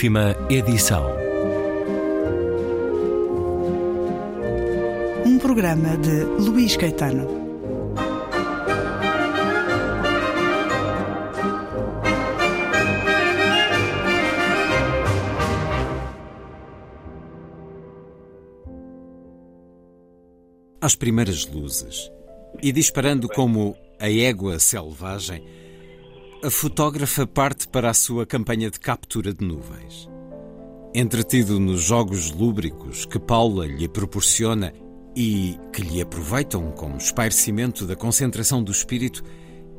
Última edição. Um programa de Luís Caetano. Às primeiras luzes, e disparando como a égua selvagem, a fotógrafa parte para a sua campanha de captura de nuvens. Entretido nos jogos lúbricos que Paula lhe proporciona e que lhe aproveitam como espairecimento da concentração do espírito,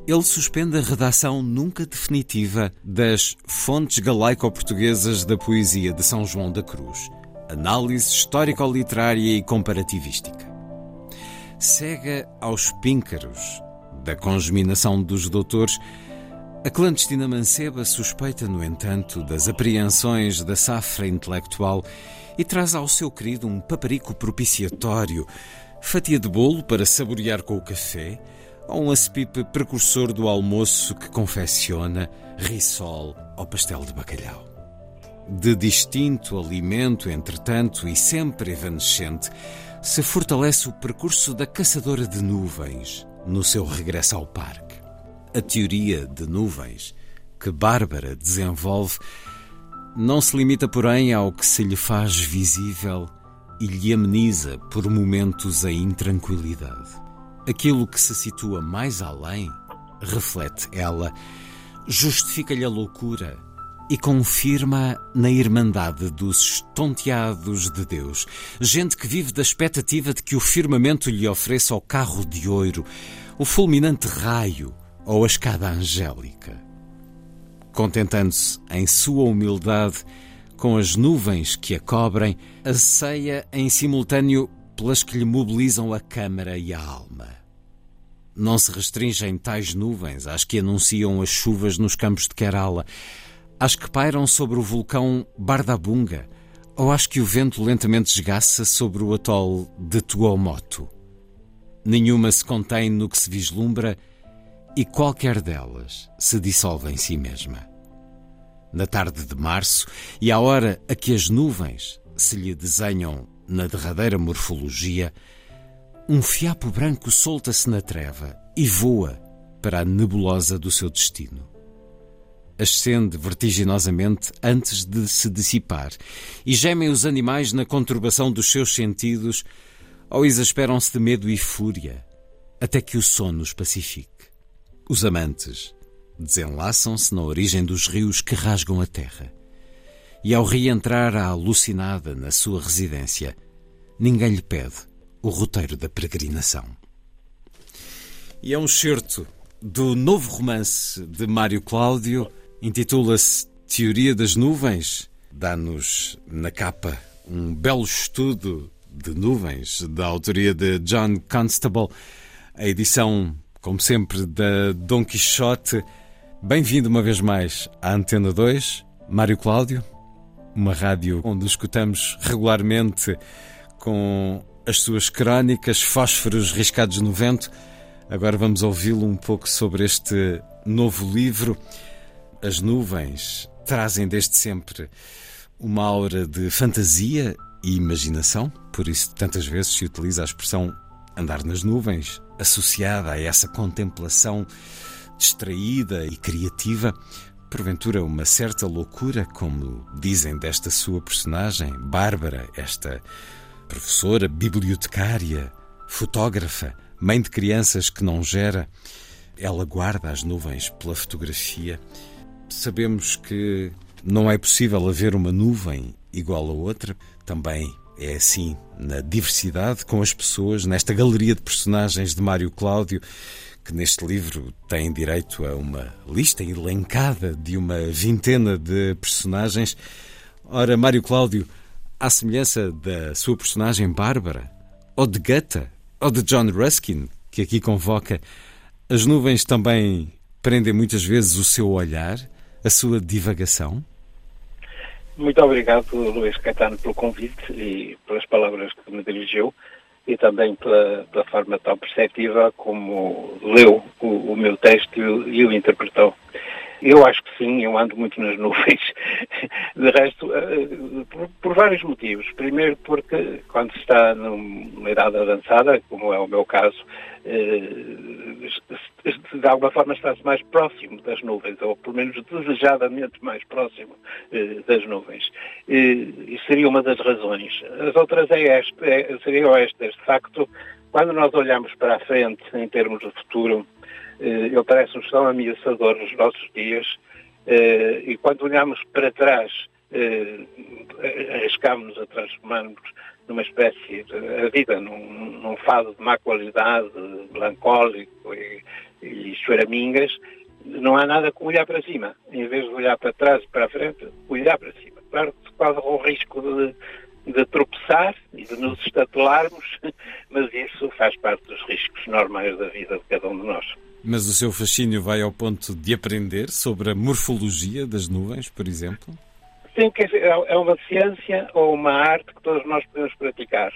ele suspende a redação nunca definitiva das Fontes Galaico-Portuguesas da Poesia de São João da Cruz, análise histórico-literária e comparativística. Cega aos píncaros da congeminação dos doutores, a clandestina manceba suspeita, no entanto, das apreensões da safra intelectual e traz ao seu querido um paparico propiciatório, fatia de bolo para saborear com o café, ou um aspipe precursor do almoço que confecciona risol ao pastel de bacalhau. De distinto alimento, entretanto, e sempre evanescente, se fortalece o percurso da caçadora de nuvens no seu regresso ao parque. A teoria de nuvens que Bárbara desenvolve não se limita, porém, ao que se lhe faz visível e lhe ameniza por momentos a intranquilidade. Aquilo que se situa mais além, reflete ela, justifica-lhe a loucura e confirma na irmandade dos estonteados de Deus, gente que vive da expectativa de que o firmamento lhe ofereça o carro de ouro, o fulminante raio ou a escada angélica. Contentando-se em sua humildade com as nuvens que a cobrem, aceia em simultâneo pelas que lhe mobilizam a câmara e a alma. Não se restringem tais nuvens às que anunciam as chuvas nos campos de Kerala, às que pairam sobre o vulcão Bardabunga ou às que o vento lentamente esgaça sobre o atol de Tuomotu. Nenhuma se contém no que se vislumbra e qualquer delas se dissolve em si mesma. Na tarde de março e à hora a que as nuvens se lhe desenham na derradeira morfologia, um fiapo branco solta-se na treva e voa para a nebulosa do seu destino. Ascende vertiginosamente antes de se dissipar, e gemem os animais na conturbação dos seus sentidos, ou exasperam-se de medo e fúria, até que o sono os pacifique. Os amantes desenlaçam-se na origem dos rios que rasgam a terra. E ao reentrar a alucinada na sua residência, ninguém lhe pede o roteiro da peregrinação. E é um certo do novo romance de Mário Cláudio, intitula-se Teoria das Nuvens. Dá-nos na capa um belo estudo de nuvens, da autoria de John Constable, a edição como sempre, da Dom Quixote. Bem-vindo uma vez mais à Antena 2, Mário Cláudio, uma rádio onde escutamos regularmente com as suas crónicas, fósforos riscados no vento. Agora vamos ouvi-lo um pouco sobre este novo livro. As nuvens trazem desde sempre uma aura de fantasia e imaginação, por isso tantas vezes se utiliza a expressão andar nas nuvens, associada a essa contemplação distraída e criativa, porventura uma certa loucura, como dizem desta sua personagem, Bárbara, esta professora, bibliotecária, fotógrafa, mãe de crianças que não gera, ela guarda as nuvens pela fotografia. Sabemos que não é possível haver uma nuvem igual a outra, também é assim na diversidade com as pessoas, nesta galeria de personagens de Mário Cláudio, que neste livro tem direito a uma lista elencada de uma vintena de personagens. Ora, Mário Cláudio, à semelhança da sua personagem Bárbara, ou de Goethe, ou de John Ruskin, que aqui convoca, as nuvens também prendem muitas vezes o seu olhar, a sua divagação? Muito obrigado, Luís Caetano, pelo convite e pelas palavras que me dirigiu e também pela, pela forma tão perceptiva como leu o, o meu texto e o, e o interpretou. Eu acho que sim, eu ando muito nas nuvens. De resto, eh, por, por, vários motivos. Primeiro porque quando se está numa idade avançada, como é o meu caso, eh, de alguma forma está-se mais próximo das nuvens, ou pelo menos desejadamente mais próximo eh, das nuvens. E seria uma das razões. As outras é esta, é, seriam estas. De facto, quando nós olhamos para a frente em termos de futuro, ele parece-nos tão ameaçador nos nossos dias eh, e quando olhamos para trás eh, arriscámos-nos a transformar-nos numa espécie de a vida num, num, fado de má qualidade, melancólico e, e choramingas, não há nada como olhar para cima. Em vez de olhar para trás e para a frente, olhar para cima. Claro que quase o risco de de tropeçar e de nos estatelarmos, mas isso faz parte dos riscos normais da vida de cada um de nós. Mas o seu fascínio vai ao ponto de aprender sobre a morfologia das nuvens, por exemplo? Sim, quer dizer, é uma ciência ou uma arte que todos nós podemos praticar.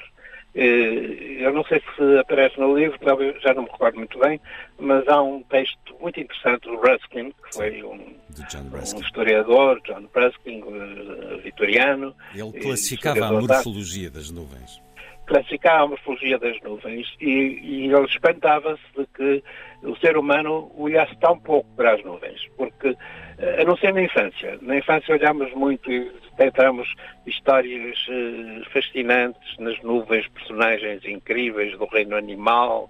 Eh, eu não sei se aparece no livro, talvez já não me recordo muito bem, mas há um texto muito interessante do Ruskin, que foi um, um historiador, John Ruskin, eh, vitoriano. Ele classificava a morfologia das nuvens. Classificava a morfologia das nuvens e, e ele espantava-se de que o ser humano olhasse tão pouco para as nuvens, porque a não ser na infância. Na infância olhamos muito e tentamos histórias uh, fascinantes nas nuvens, personagens incríveis do reino animal,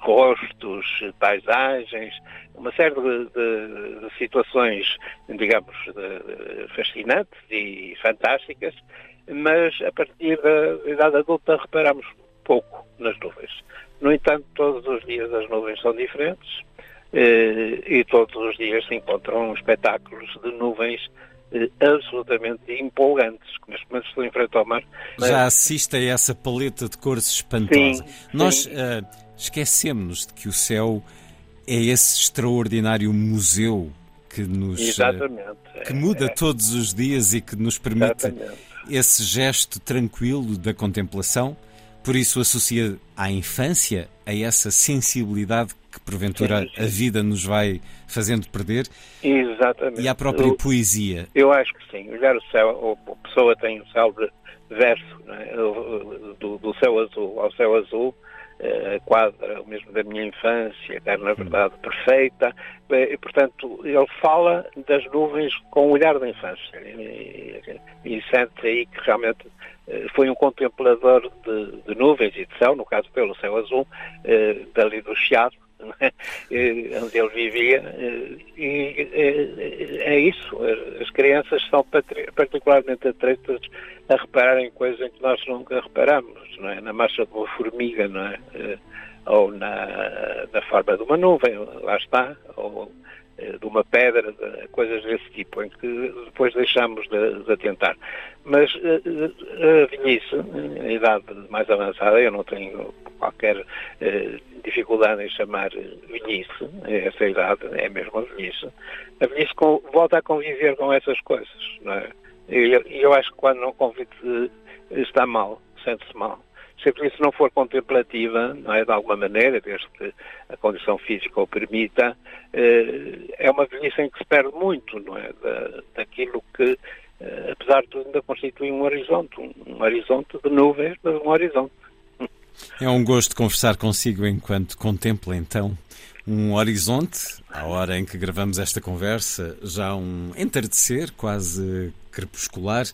rostos, paisagens, uma série de, de, de situações, digamos, de, fascinantes e fantásticas, mas a partir da idade adulta reparamos pouco nas nuvens. No entanto, todos os dias as nuvens são diferentes, eh, e todos os dias se encontram espetáculos de nuvens eh, absolutamente empolgantes, que neste momento estou em frente ao mar. Mas... Já assiste a essa paleta de cores espantosa. Sim, Nós uh, esquecemos de que o céu é esse extraordinário museu que nos uh, que muda é. todos os dias e que nos permite Exatamente. Esse gesto tranquilo da contemplação. Por isso associa à infância a essa sensibilidade que porventura sim, sim. a vida nos vai fazendo perder. Exatamente. E a própria eu, poesia. Eu acho que sim. Olhar o céu, a pessoa tem o céu verso, é? do, do, céu azul ao céu azul, a eh, quadra, o mesmo da minha infância, que era na verdade perfeita, e, portanto ele fala das nuvens com o olhar da infância. E, e, sente aí que realmente eh, foi um contemplador de, de, nuvens e de céu, no caso pelo céu azul, eh, dali do Chiado? Onde ele vivia, eh, e é, é isso. As crianças são particularmente atreitas a reparar em coisas em que nós nunca reparamos, não é? Na marcha de uma formiga, não é? Eh, ou na, na forma de uma nuvem, lá está, ou eh, de uma pedra, de coisas desse tipo, em que depois deixamos de, de atentar. Mas a velhice, a idade mais avançada, eu não tenho qualquer dificuldade em chamar velhice, essa idade é mesmo a velhice, a velhice volta a conviver com essas coisas, não é? E eu, eu, acho que quando não convive está mal, sente-se mal. Se a velhice não for contemplativa, não é, de alguma maneira, desde que a condição física o permita, eh, é uma velhice em que se perde muito, não é, da, daquilo que, eh, apesar de tudo, ainda constitui um horizonte, um, um horizonte de nuvens, mas um horizonte. É um gosto conversar consigo enquanto contempla então um horizonte, à hora em que gravamos esta conversa, já um entardecer quase crepuscular.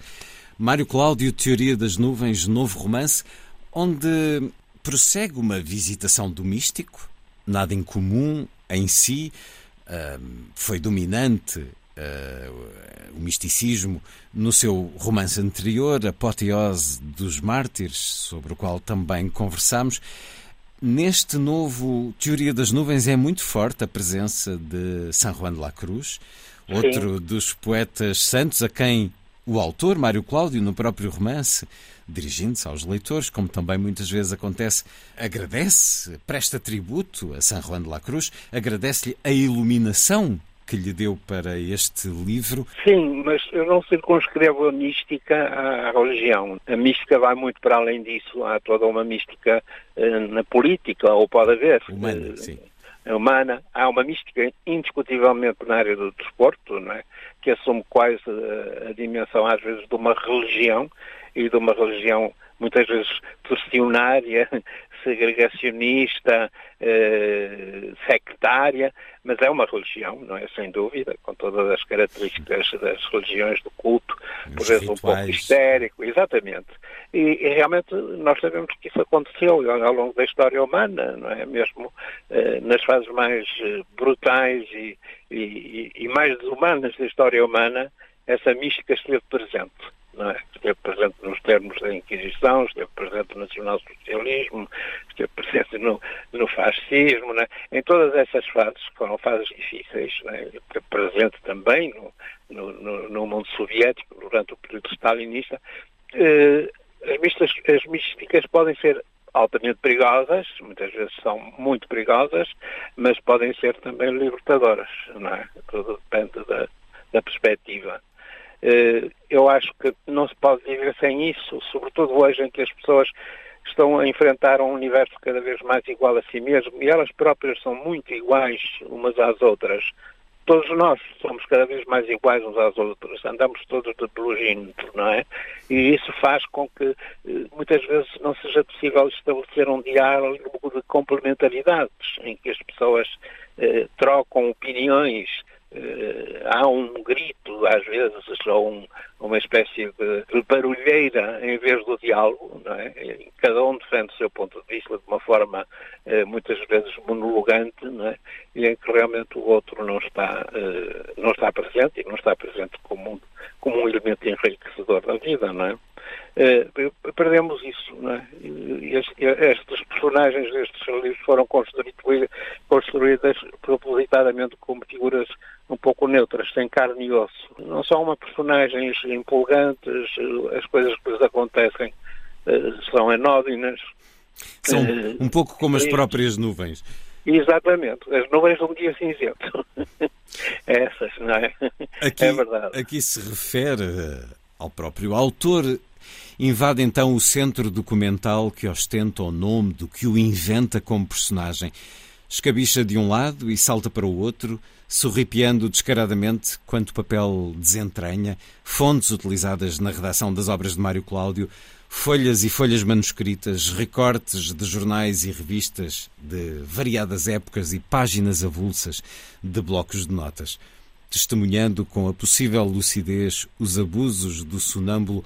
Mário Cláudio, Teoria das Nuvens, novo romance, onde prossegue uma visitação do místico, nada incomum em si, foi dominante uh, o misticismo no seu romance anterior, Apoteose dos Mártires, sobre o qual também conversamos. Neste novo Teoria das Nuvens é muito forte a presença de San Juan de la Cruz, outro Sim. dos poetas santos a quem o autor, Mário Cláudio, no próprio romance, dirigindo-se aos leitores, como também muitas vezes acontece, agradece, presta tributo a San Juan de la Cruz, agradece-lhe a iluminação que lhe deu para este livro. Sim, mas eu não circunscrevo a mística à, religião. A mística vai muito para além disso. Há toda uma mística uh, na política, ou pode haver. Humana, uh, sim. humana. Há uma mística indiscutivelmente na área do desporto, não é? Que assume quase a, a dimensão, às vezes, de uma religião e de uma religião muitas vezes torcionária, segregacionista, eh, sectária, mas é uma religião, não é? Sem dúvida, com todas as características das religiões do culto, por vezes um pouco histérico, exatamente. E, e, realmente nós sabemos que isso aconteceu ao longo da história humana, não é? Mesmo eh, nas fases mais eh, brutais e, e, e mais desumanas da história humana, essa mística esteve presente é? Esteve presente nos termos da Inquisição, esteve presente no nacionalsocialismo, esteve presente no, no fascismo, é? em todas essas fases, que foram fases difíceis, é? esteve presente também no, no, no, mundo soviético, durante o período stalinista. Eh, as, mistas, as místicas podem ser altamente perigosas, muitas vezes são muito perigosas, mas podem ser também libertadoras, não é? Tudo depende da, da perspectiva. Eh, eu acho que não se pode viver sem isso, sobretudo hoje em que as pessoas estão a enfrentar um universo cada vez mais igual a si mesmo e elas próprias são muito iguais umas às outras. Todos nós somos cada vez mais iguais uns às outras, andamos todos de pelugímetro, não é? E isso faz com que eh, muitas vezes não seja possível estabelecer um diálogo de complementaridades, em que as pessoas eh, trocam opiniões, eh, há um grito, às vezes, ou um, uma espécie de, barulheira em vez do diálogo, não é? Cada um defende o seu ponto de vista de uma forma eh, muitas vezes monologante, não é? E em que realmente o outro não está, eh, não está presente e não está presente como um, como um elemento enriquecedor da vida, não é? Eh, perdemos isso, não é? E estes personagens destes livros foram construídas, construídas propositadamente como figuras um pouco neutras, sem carne e osso. Não são uma personagens empolgantes, as coisas que lhes acontecem uh, são anódinas. São uh, um pouco como as próprias nuvens. Exatamente, as nuvens de um dia cinzento. Essas, não é? Aqui, é verdade. Aqui se refere ao próprio autor. Invade então o centro documental que ostenta o nome do que o inventa como personagem. Escabicha de um lado e salta para o outro, sorripiando descaradamente quanto papel desentranha, fontes utilizadas na redação das obras de Mário Cláudio, folhas e folhas manuscritas, recortes de jornais e revistas de variadas épocas e páginas avulsas de blocos de notas, testemunhando com a possível lucidez os abusos do sonâmbulo,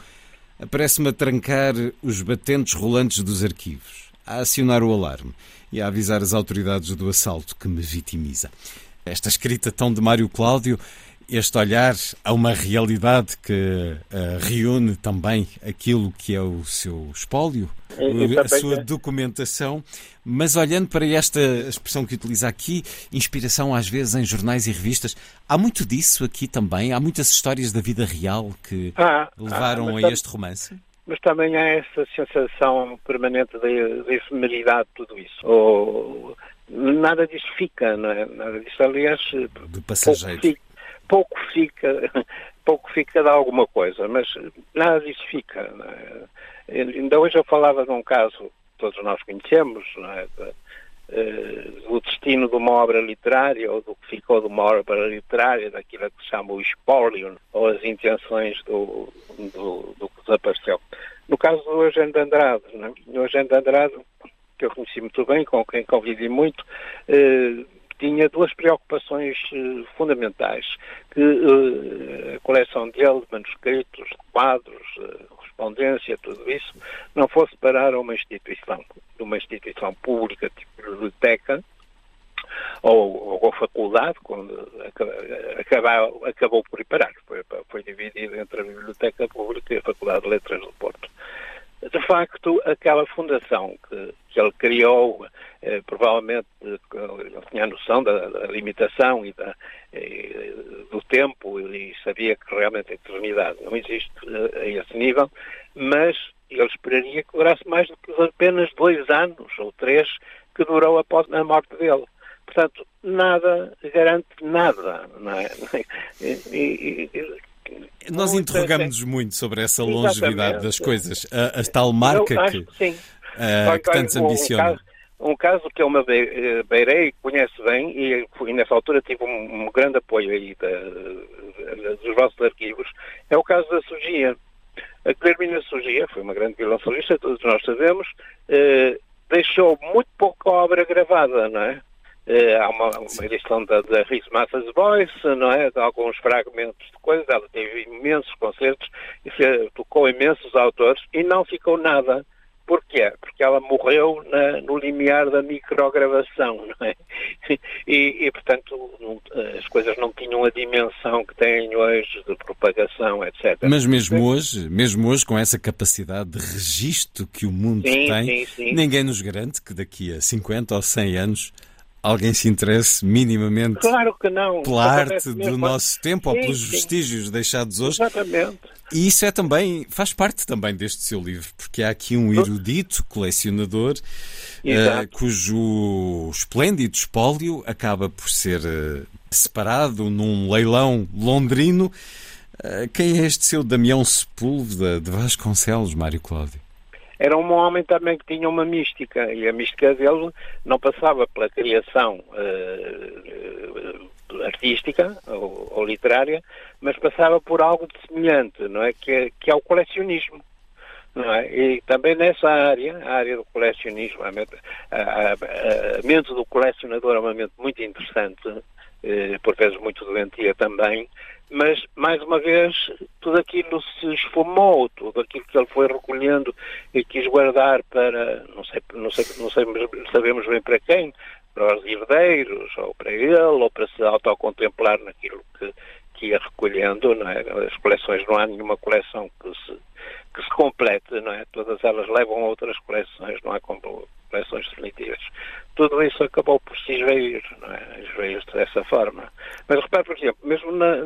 aparece-me a trancar os batentes rolantes dos arquivos, a acionar o alarme e a avisar as autoridades do assalto que me vitimiza esta escrita tão de Mário Cláudio, este olhar a uma realidade que uh, reúne também aquilo que é o seu espólio, a sua é. documentação, mas olhando para esta expressão que utiliza aqui, inspiração às vezes em jornais e revistas, há muito disso aqui também? Há muitas histórias da vida real que ah, levaram ah, a este romance? Mas também há essa sensação permanente de, efemeridade de tudo isso. Ou nada disso fica, não é? Nada disso, aliás, de passageiro. Pouco fica, pouco fica, de alguma coisa, mas nada disso fica. É? Ainda hoje eu falava de um caso que todos nós conhecemos, não é? Uh, do destino de uma obra literária ou do que ficou de uma obra literária, daquilo que se chama o espólio ou as intenções do, do, do que desapareceu. No caso do Eugênio de Andrade, não é? o Andrade que eu conheci muito bem, com quem convivi muito, eh, tinha duas preocupações eh, fundamentais, que eh, a coleção dele de manuscritos, quadros, correspondência, tudo isso, não fosse parar a uma instituição, uma instituição pública, tipo biblioteca, ou, ou faculdade, quando acabou, acabou por ir parar. Foi, foi dividido entre a Biblioteca Pública e a Faculdade de Letras do Porto de facto, aquela fundação que, que ele criou, eh, provavelmente ele tinha noção da, da limitação e da, eh, do tempo e sabia que realmente a eternidade não existe eh, a esse nível, mas ele esperaria que durasse mais do que apenas dois anos ou três que durou após a morte dele. Portanto, nada garante nada. Não é? e, e, nós interrogamos-nos muito sobre essa longevidade das coisas. A, a tal marca que, que, uh, que tantos ambiciona. um caso que eu me beirei, conhece bem, e, e nessa altura tive um, um grande apoio aí da, da, dos vossos arquivos, é o caso da Sugia. A Clermina Sugia foi uma grande violoncelista, todos nós sabemos, eh, deixou muito pouca obra gravada, não é? Eh, há uma, uma edição da, da Rhys Mathers Voice, não é? De alguns fragmentos de coisas, ela teve imensos concertos, e se, tocou imensos autores, e não ficou nada Porquê? Porque ela morreu na, no limiar da microgravação, não é? E, e, portanto, as coisas não tinham a dimensão que têm hoje de propagação, etc. Mas mesmo hoje, mesmo hoje, com essa capacidade de registro que o mundo sim, tem, sim, sim. ninguém nos garante que daqui a 50 ou 100 anos alguém se interesse minimamente claro que não. pela arte do nosso tempo sim, ou pelos vestígios deixados hoje. Exatamente. E isso é também, faz parte também deste seu livro, porque há aqui um erudito colecionador uh, cujo esplêndido espólio acaba por ser uh, separado num leilão londrino. Uh, quem é este seu Damião Sepúlveda de Vasconcelos, Mário Cláudio? Era um homem também que tinha uma mística, e a mística dele não passava pela criação uh, artística ou, ou, literária, mas passava por algo de semelhante, não é? Que, que é o colecionismo. Não é? E também nessa área, a área do colecionismo, a, a, a, a mente do colecionador é uma mente muito interessante, eh, por vezes muito doentia também, mas, mais uma vez, tudo aquilo se esfumou, tudo aquilo que ele foi recolhendo e quis guardar para, não sei, não sei, não sei sabemos bem para quem, para os herdeiros, ou para ele, ou para se autocontemplar naquilo que, que ia recolhendo, não é? As coleções, não há nenhuma coleção que se, que se complete, não é? Todas elas levam a outras coleções, não há coleções definitivas. Tudo isso acabou por se esvair, não é? Esvair dessa forma. Mas repare, por exemplo, mesmo na,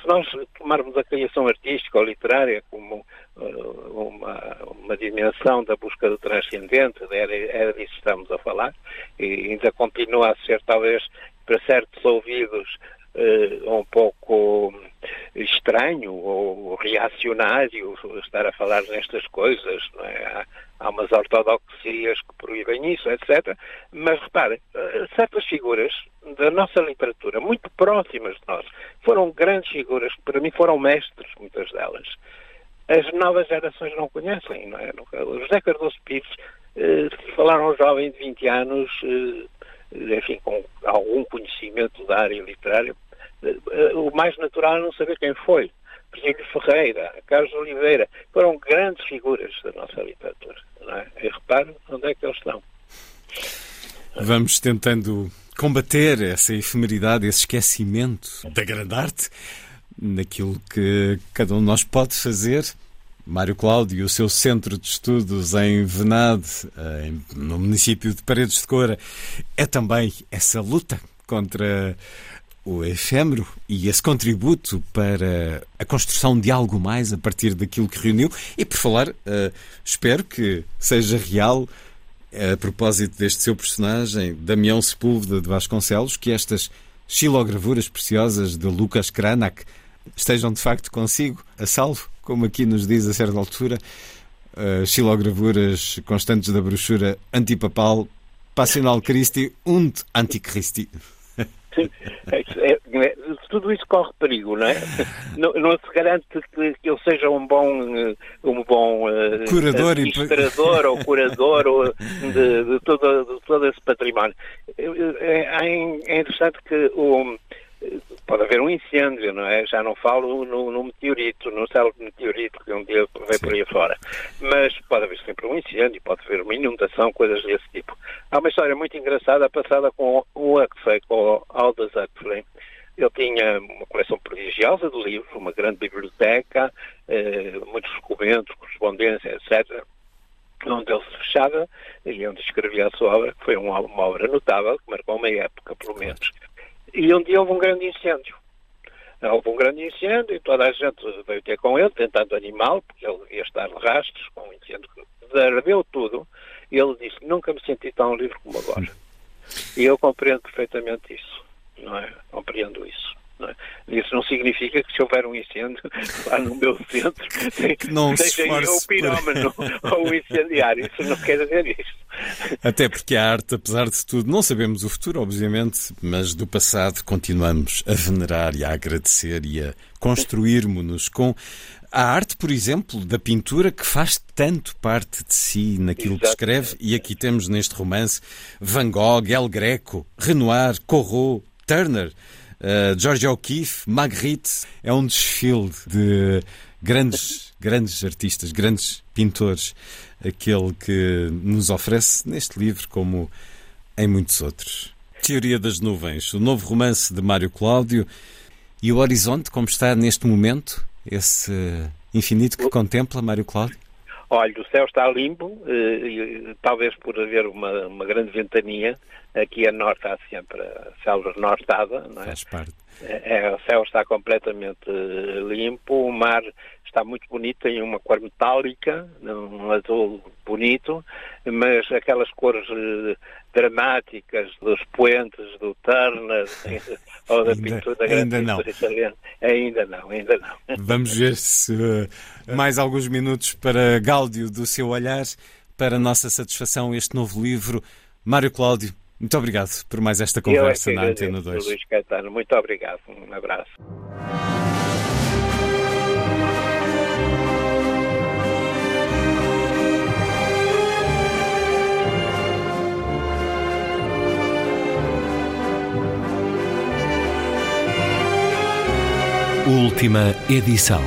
se nós tomarmos a criação artística ou literária como uh, uma, uma dimensão da busca do transcendente, era, era disso que estamos a falar, e ainda continua a ser talvez para certos ouvidos uh, um pouco estranho ou reacionário estar a falar nestas coisas, não é? Há, umas ortodoxias que proíbem isso, etc. Mas repare, eh, certas figuras da nossa literatura, muito próximas de nós, foram grandes figuras, que para mim foram mestres, muitas delas. As novas gerações não conhecem, não é? José Cardoso Pires, eh, falaram um jovem de 20 anos, eh, enfim, com algum conhecimento da área literária, eh, o mais natural é não saber quem foi. Virgílio Ferreira, Carlos Oliveira, foram grandes figuras da nossa literatura. É? E repare onde é que eles estão. Vamos tentando combater essa efemeridade, esse esquecimento da grande arte, naquilo que cada um de nós pode fazer. Mário Cláudio, o seu centro de estudos em Venade, no município de Paredes de Coura, é também essa luta contra o efêmero e esse contributo para a construção de algo mais a partir daquilo que reuniu. E por falar, uh, espero que seja real, a propósito deste seu personagem, Damião Sepúlveda de Vasconcelos, que estas xilogravuras preciosas de Lucas Cranach estejam de facto consigo, a salvo, como aqui nos diz a certa altura, uh, xilogravuras constantes da brochura antipapal Passional Christi und Antichristi. É, é, é, tudo isso corre perigo, não é? Não, não se garante que, que ele seja um bom, um bom uh, curador administrador e... ou curador ou de, de, todo, de todo esse património. É, é interessante que o pode haver um incêndio, não é? Já não falo no, no meteorito, no célebre meteorito que um dia vem por aí fora. Mas pode haver sempre um incêndio, pode haver uma inundação, coisas desse tipo. Há uma história muito engraçada passada com o Huxley, com o Aldous Huxley. Ele tinha uma coleção prodigiosa de livros, uma grande biblioteca, eh, muitos documentos, correspondência, etc onde ele se fechava e onde escrevia a sua obra, que foi uma, uma obra notável, que marcou uma época, pelo menos. E um dia houve um grande incêndio. Houve um grande incêndio e toda a gente veio ter com ele, tentando animá-lo, porque ele devia estar de rastros com um incêndio que ardeu tudo. E ele disse: Nunca me senti tão livre como agora. E eu compreendo perfeitamente isso, não é? Compreendo isso. É? Isso não significa que se houver um incêndio lá no meu centro, que não seja eu o pirómano ou o incendiário. Isso não quer dizer isso. Até porque a arte, apesar de tudo, não sabemos o futuro, obviamente, mas do passado continuamos a venerar e a agradecer e a construirmos-nos com a arte, por exemplo, da pintura que faz tanto parte de si naquilo que escreve, e aqui temos neste romance Van Gogh, El Greco, Renoir, Corot, Turner, uh, George O'Keeffe, Magritte. É um desfile de grandes, grandes artistas, grandes pintores, aquele que nos oferece neste livro, como em muitos outros. Teoria das Nuvens, o novo romance de Mário Cláudio e o horizonte, como está neste momento, esse infinito que contempla Mário Cláudio? Olha, o céu está limpo, eh, talvez por haver uma, uma grande ventania. Aqui a norte há sempre a selva nortada, não é? Faz parte. É, é, o céu está completamente eh, limpo, o mar está muito bonito, tem uma cor metálica, um azul bonito, mas aquelas cores eh, dramáticas dos poentes, do Turner ou da ainda, pintura ainda não. italiana, ainda não, ainda não. Vamos ver se uh, mais alguns minutos para Gáudio do seu olhar, para nossa satisfação, este novo livro. Mário Cláudio, muito obrigado por mais esta conversa é na Antena 2. Luís Caetano, muito obrigado. Um abraço. Última edição.